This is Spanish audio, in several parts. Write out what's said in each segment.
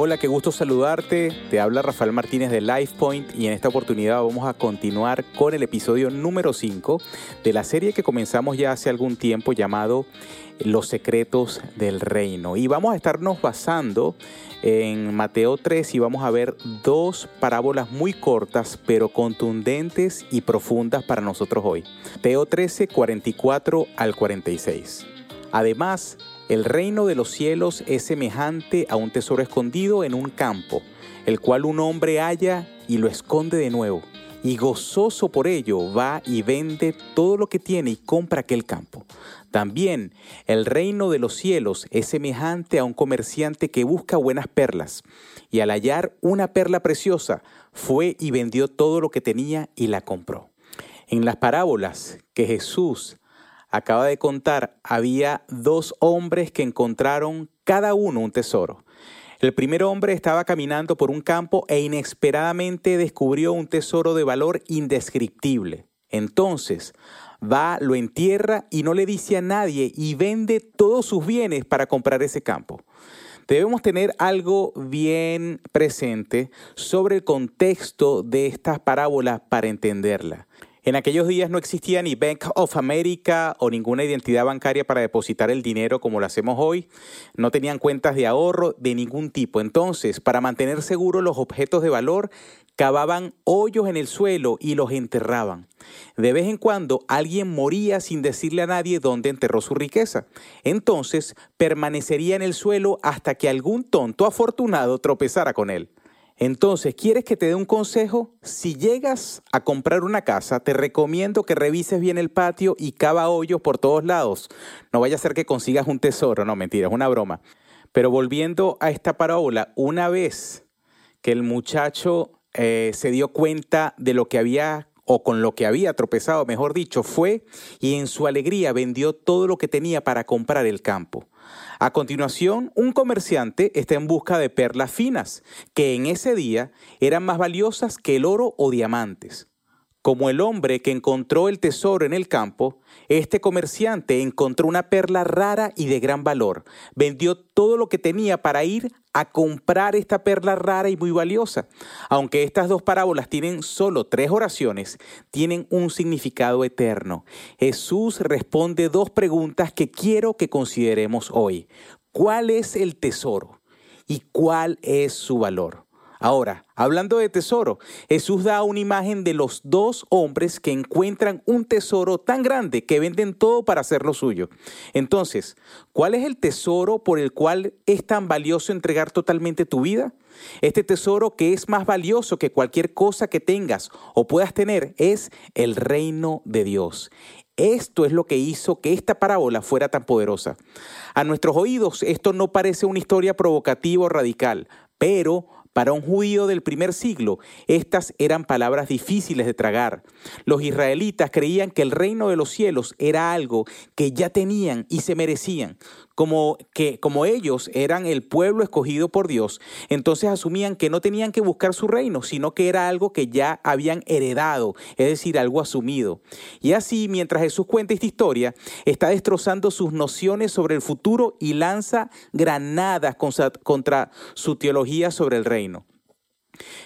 Hola, qué gusto saludarte. Te habla Rafael Martínez de LifePoint y en esta oportunidad vamos a continuar con el episodio número 5 de la serie que comenzamos ya hace algún tiempo llamado Los secretos del reino. Y vamos a estarnos basando en Mateo 3 y vamos a ver dos parábolas muy cortas pero contundentes y profundas para nosotros hoy. Mateo 13, 44 al 46. Además, el reino de los cielos es semejante a un tesoro escondido en un campo, el cual un hombre halla y lo esconde de nuevo, y gozoso por ello va y vende todo lo que tiene y compra aquel campo. También el reino de los cielos es semejante a un comerciante que busca buenas perlas, y al hallar una perla preciosa, fue y vendió todo lo que tenía y la compró. En las parábolas que Jesús acaba de contar, había dos hombres que encontraron cada uno un tesoro. El primer hombre estaba caminando por un campo e inesperadamente descubrió un tesoro de valor indescriptible. Entonces va, lo entierra y no le dice a nadie y vende todos sus bienes para comprar ese campo. Debemos tener algo bien presente sobre el contexto de estas parábolas para entenderla. En aquellos días no existía ni Bank of America o ninguna identidad bancaria para depositar el dinero como lo hacemos hoy. No tenían cuentas de ahorro de ningún tipo. Entonces, para mantener seguros los objetos de valor, cavaban hoyos en el suelo y los enterraban. De vez en cuando alguien moría sin decirle a nadie dónde enterró su riqueza. Entonces permanecería en el suelo hasta que algún tonto afortunado tropezara con él. Entonces, ¿quieres que te dé un consejo? Si llegas a comprar una casa, te recomiendo que revises bien el patio y cava hoyos por todos lados. No vaya a ser que consigas un tesoro, no, mentira, es una broma. Pero volviendo a esta parábola, una vez que el muchacho eh, se dio cuenta de lo que había o con lo que había tropezado, mejor dicho, fue y en su alegría vendió todo lo que tenía para comprar el campo. A continuación, un comerciante está en busca de perlas finas, que en ese día eran más valiosas que el oro o diamantes. Como el hombre que encontró el tesoro en el campo, este comerciante encontró una perla rara y de gran valor. Vendió todo lo que tenía para ir a comprar esta perla rara y muy valiosa. Aunque estas dos parábolas tienen solo tres oraciones, tienen un significado eterno. Jesús responde dos preguntas que quiero que consideremos hoy. ¿Cuál es el tesoro? ¿Y cuál es su valor? Ahora, hablando de tesoro, Jesús da una imagen de los dos hombres que encuentran un tesoro tan grande que venden todo para hacerlo suyo. Entonces, ¿cuál es el tesoro por el cual es tan valioso entregar totalmente tu vida? Este tesoro que es más valioso que cualquier cosa que tengas o puedas tener es el reino de Dios. Esto es lo que hizo que esta parábola fuera tan poderosa. A nuestros oídos esto no parece una historia provocativa o radical, pero para un judío del primer siglo, estas eran palabras difíciles de tragar. Los israelitas creían que el reino de los cielos era algo que ya tenían y se merecían, como que como ellos eran el pueblo escogido por Dios, entonces asumían que no tenían que buscar su reino, sino que era algo que ya habían heredado, es decir, algo asumido. Y así, mientras Jesús cuenta esta historia, está destrozando sus nociones sobre el futuro y lanza granadas contra su teología sobre el reino.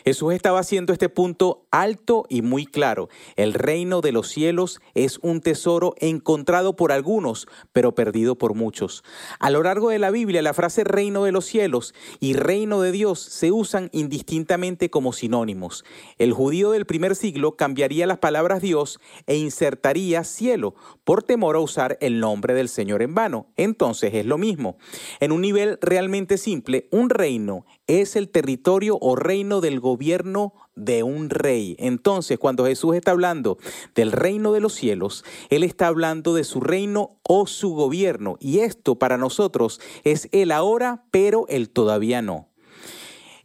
Jesús estaba haciendo este punto alto y muy claro. El reino de los cielos es un tesoro encontrado por algunos, pero perdido por muchos. A lo largo de la Biblia, la frase reino de los cielos y reino de Dios se usan indistintamente como sinónimos. El judío del primer siglo cambiaría las palabras Dios e insertaría cielo por temor a usar el nombre del Señor en vano. Entonces es lo mismo. En un nivel realmente simple, un reino es el territorio o reino del gobierno de un rey. Entonces, cuando Jesús está hablando del reino de los cielos, Él está hablando de su reino o su gobierno. Y esto para nosotros es el ahora, pero el todavía no.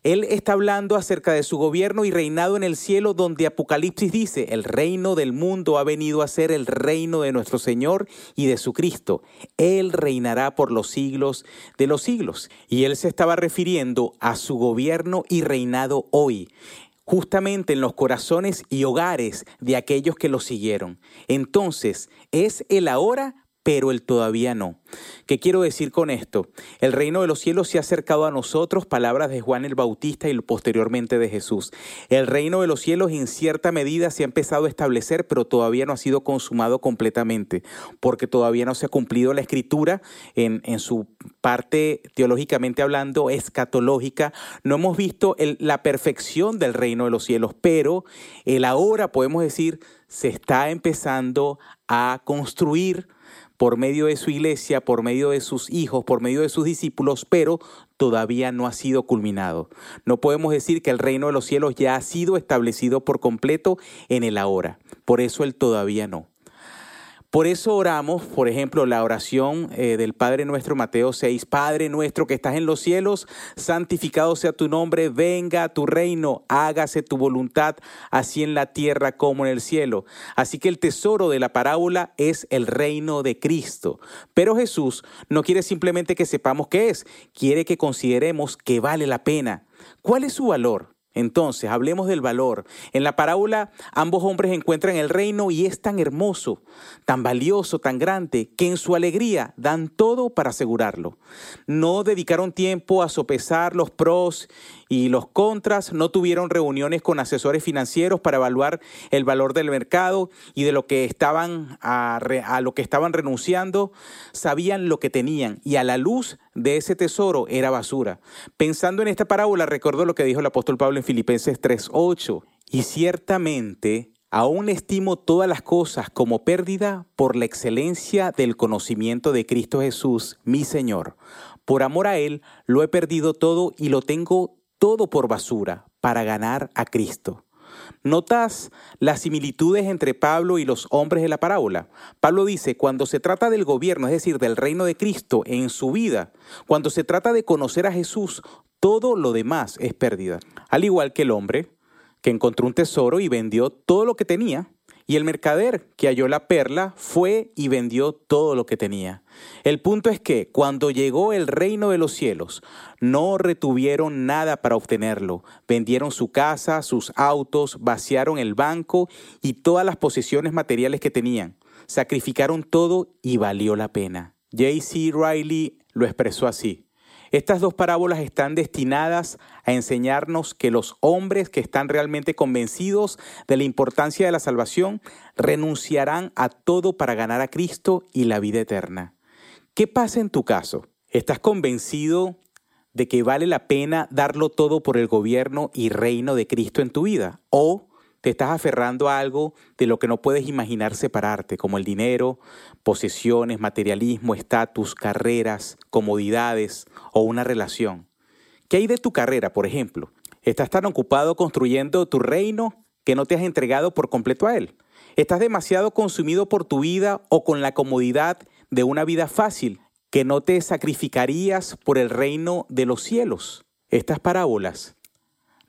Él está hablando acerca de su gobierno y reinado en el cielo, donde Apocalipsis dice, el reino del mundo ha venido a ser el reino de nuestro Señor y de su Cristo. Él reinará por los siglos de los siglos. Y él se estaba refiriendo a su gobierno y reinado hoy justamente en los corazones y hogares de aquellos que lo siguieron. Entonces, es el ahora, pero el todavía no. ¿Qué quiero decir con esto? El reino de los cielos se ha acercado a nosotros, palabras de Juan el Bautista y posteriormente de Jesús. El reino de los cielos en cierta medida se ha empezado a establecer, pero todavía no ha sido consumado completamente, porque todavía no se ha cumplido la escritura en, en su parte teológicamente hablando, escatológica. No hemos visto la perfección del reino de los cielos, pero el ahora, podemos decir, se está empezando a construir por medio de su iglesia, por medio de sus hijos, por medio de sus discípulos, pero todavía no ha sido culminado. No podemos decir que el reino de los cielos ya ha sido establecido por completo en el ahora. Por eso el todavía no. Por eso oramos, por ejemplo, la oración eh, del Padre nuestro, Mateo 6, Padre nuestro que estás en los cielos, santificado sea tu nombre, venga tu reino, hágase tu voluntad, así en la tierra como en el cielo. Así que el tesoro de la parábola es el reino de Cristo. Pero Jesús no quiere simplemente que sepamos qué es, quiere que consideremos que vale la pena. ¿Cuál es su valor? Entonces, hablemos del valor. En la parábola, ambos hombres encuentran el reino y es tan hermoso, tan valioso, tan grande, que en su alegría dan todo para asegurarlo. No dedicaron tiempo a sopesar los pros y los contras, no tuvieron reuniones con asesores financieros para evaluar el valor del mercado y de lo que estaban a, lo que estaban renunciando, sabían lo que tenían y a la luz de ese tesoro era basura. Pensando en esta parábola, recuerdo lo que dijo el apóstol Pablo en Filipenses 3:8, y ciertamente Aún estimo todas las cosas como pérdida por la excelencia del conocimiento de Cristo Jesús, mi Señor. Por amor a Él lo he perdido todo y lo tengo todo por basura para ganar a Cristo. ¿Notas las similitudes entre Pablo y los hombres de la parábola? Pablo dice, cuando se trata del gobierno, es decir, del reino de Cristo en su vida, cuando se trata de conocer a Jesús, todo lo demás es pérdida. Al igual que el hombre que encontró un tesoro y vendió todo lo que tenía y el mercader que halló la perla fue y vendió todo lo que tenía. El punto es que cuando llegó el reino de los cielos, no retuvieron nada para obtenerlo. Vendieron su casa, sus autos, vaciaron el banco y todas las posesiones materiales que tenían. Sacrificaron todo y valió la pena. J.C. Riley lo expresó así. Estas dos parábolas están destinadas a enseñarnos que los hombres que están realmente convencidos de la importancia de la salvación renunciarán a todo para ganar a Cristo y la vida eterna. ¿Qué pasa en tu caso? ¿Estás convencido de que vale la pena darlo todo por el gobierno y reino de Cristo en tu vida? ¿O estás aferrando a algo de lo que no puedes imaginar separarte, como el dinero, posesiones, materialismo, estatus, carreras, comodidades o una relación. ¿Qué hay de tu carrera, por ejemplo? ¿Estás tan ocupado construyendo tu reino que no te has entregado por completo a él? ¿Estás demasiado consumido por tu vida o con la comodidad de una vida fácil que no te sacrificarías por el reino de los cielos? Estas parábolas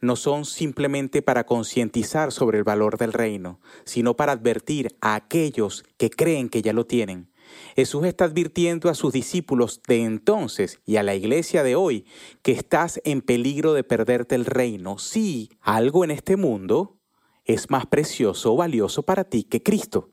no son simplemente para concientizar sobre el valor del reino, sino para advertir a aquellos que creen que ya lo tienen. Jesús está advirtiendo a sus discípulos de entonces y a la iglesia de hoy que estás en peligro de perderte el reino si algo en este mundo es más precioso o valioso para ti que Cristo.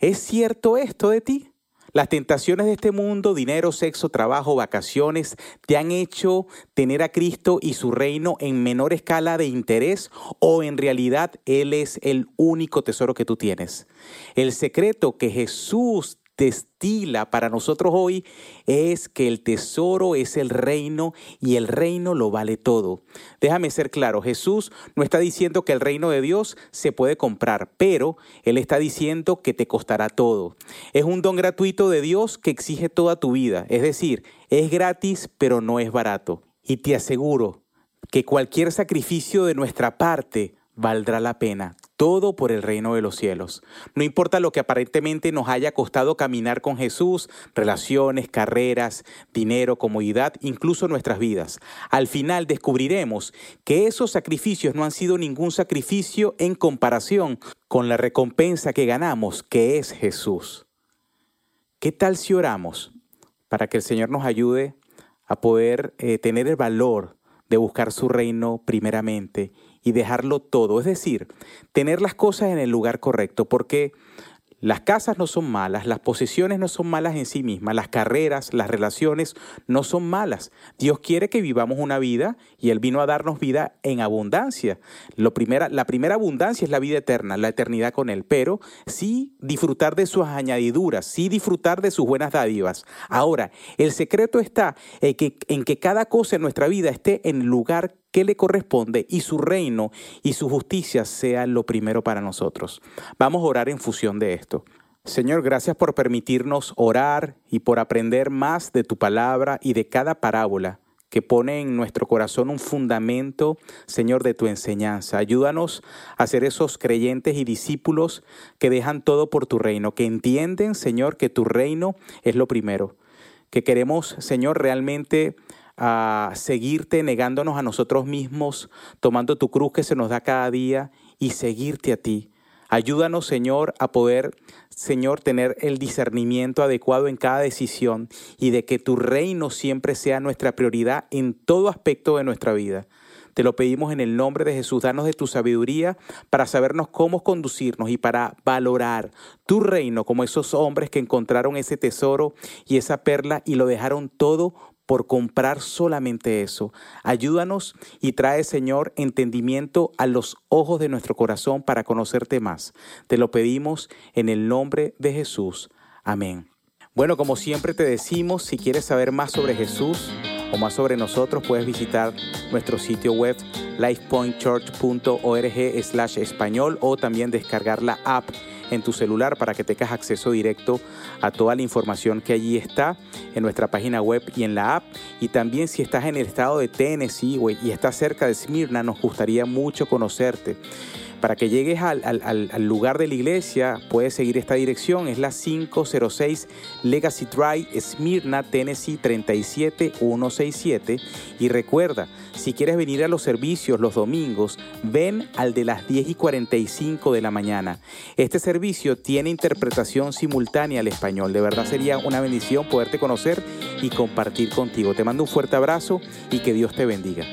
¿Es cierto esto de ti? Las tentaciones de este mundo, dinero, sexo, trabajo, vacaciones, te han hecho tener a Cristo y su reino en menor escala de interés o en realidad Él es el único tesoro que tú tienes. El secreto que Jesús destila para nosotros hoy es que el tesoro es el reino y el reino lo vale todo. Déjame ser claro, Jesús no está diciendo que el reino de Dios se puede comprar, pero Él está diciendo que te costará todo. Es un don gratuito de Dios que exige toda tu vida, es decir, es gratis pero no es barato. Y te aseguro que cualquier sacrificio de nuestra parte valdrá la pena todo por el reino de los cielos. No importa lo que aparentemente nos haya costado caminar con Jesús, relaciones, carreras, dinero, comodidad, incluso nuestras vidas. Al final descubriremos que esos sacrificios no han sido ningún sacrificio en comparación con la recompensa que ganamos, que es Jesús. ¿Qué tal si oramos para que el Señor nos ayude a poder eh, tener el valor de buscar su reino primeramente y dejarlo todo, es decir, tener las cosas en el lugar correcto, porque Las casas no son malas, las posesiones no son malas en sí mismas, las carreras, las relaciones no son malas. Dios quiere que vivamos una vida y Él vino a darnos vida en abundancia. Lo primera, la primera abundancia es la vida eterna, la eternidad con Él, pero sí disfrutar de sus añadiduras, sí disfrutar de sus buenas dádivas. Ahora, el secreto está en que, en que cada cosa en nuestra vida esté en el lugar que le corresponde y su reino y su justicia sea lo primero para nosotros. Vamos a orar en función de esto. Señor, gracias por permitirnos orar y por aprender más de tu palabra y de cada parábola que pone en nuestro corazón un fundamento, Señor, de tu enseñanza. Ayúdanos a ser esos creyentes y discípulos que dejan todo por tu reino, que entienden, Señor, que tu reino es lo primero, que queremos, Señor, realmente a seguirte negándonos a nosotros mismos, tomando tu cruz que se nos da cada día y seguirte a ti. Ayúdanos, Señor, a poder, Señor, tener el discernimiento adecuado en cada decisión y de que tu reino siempre sea nuestra prioridad en todo aspecto de nuestra vida. Te lo pedimos en el nombre de Jesús. Danos de tu sabiduría para sabernos cómo conducirnos y para valorar tu reino como esos hombres que encontraron ese tesoro y esa perla y lo dejaron todo por comprar solamente eso. Ayúdanos y trae, Señor, entendimiento a los ojos de nuestro corazón para conocerte más. Te lo pedimos en el nombre de Jesús. Amén. Bueno, como siempre te decimos, si quieres saber más sobre Jesús o más sobre nosotros, puedes visitar nuestro sitio web lifepointchurch.org slash español o también descargar la app en tu celular para que tengas acceso directo a toda la información que allí está en nuestra página web y en la app. Y también si estás en el estado de Tennessee y estás cerca de Smyrna, nos gustaría mucho conocerte. Para que llegues al, lugar de la iglesia, puedes seguir esta dirección. Es la 506 Legacy Drive, Smyrna, Tennessee 37167. Y recuerda, si quieres venir a los servicios los domingos, ven al de las 10 y 45 de la mañana. Este servicio tiene interpretación simultánea al español. De verdad sería una bendición poderte conocer y compartir contigo. Te mando un fuerte abrazo y que Dios te bendiga.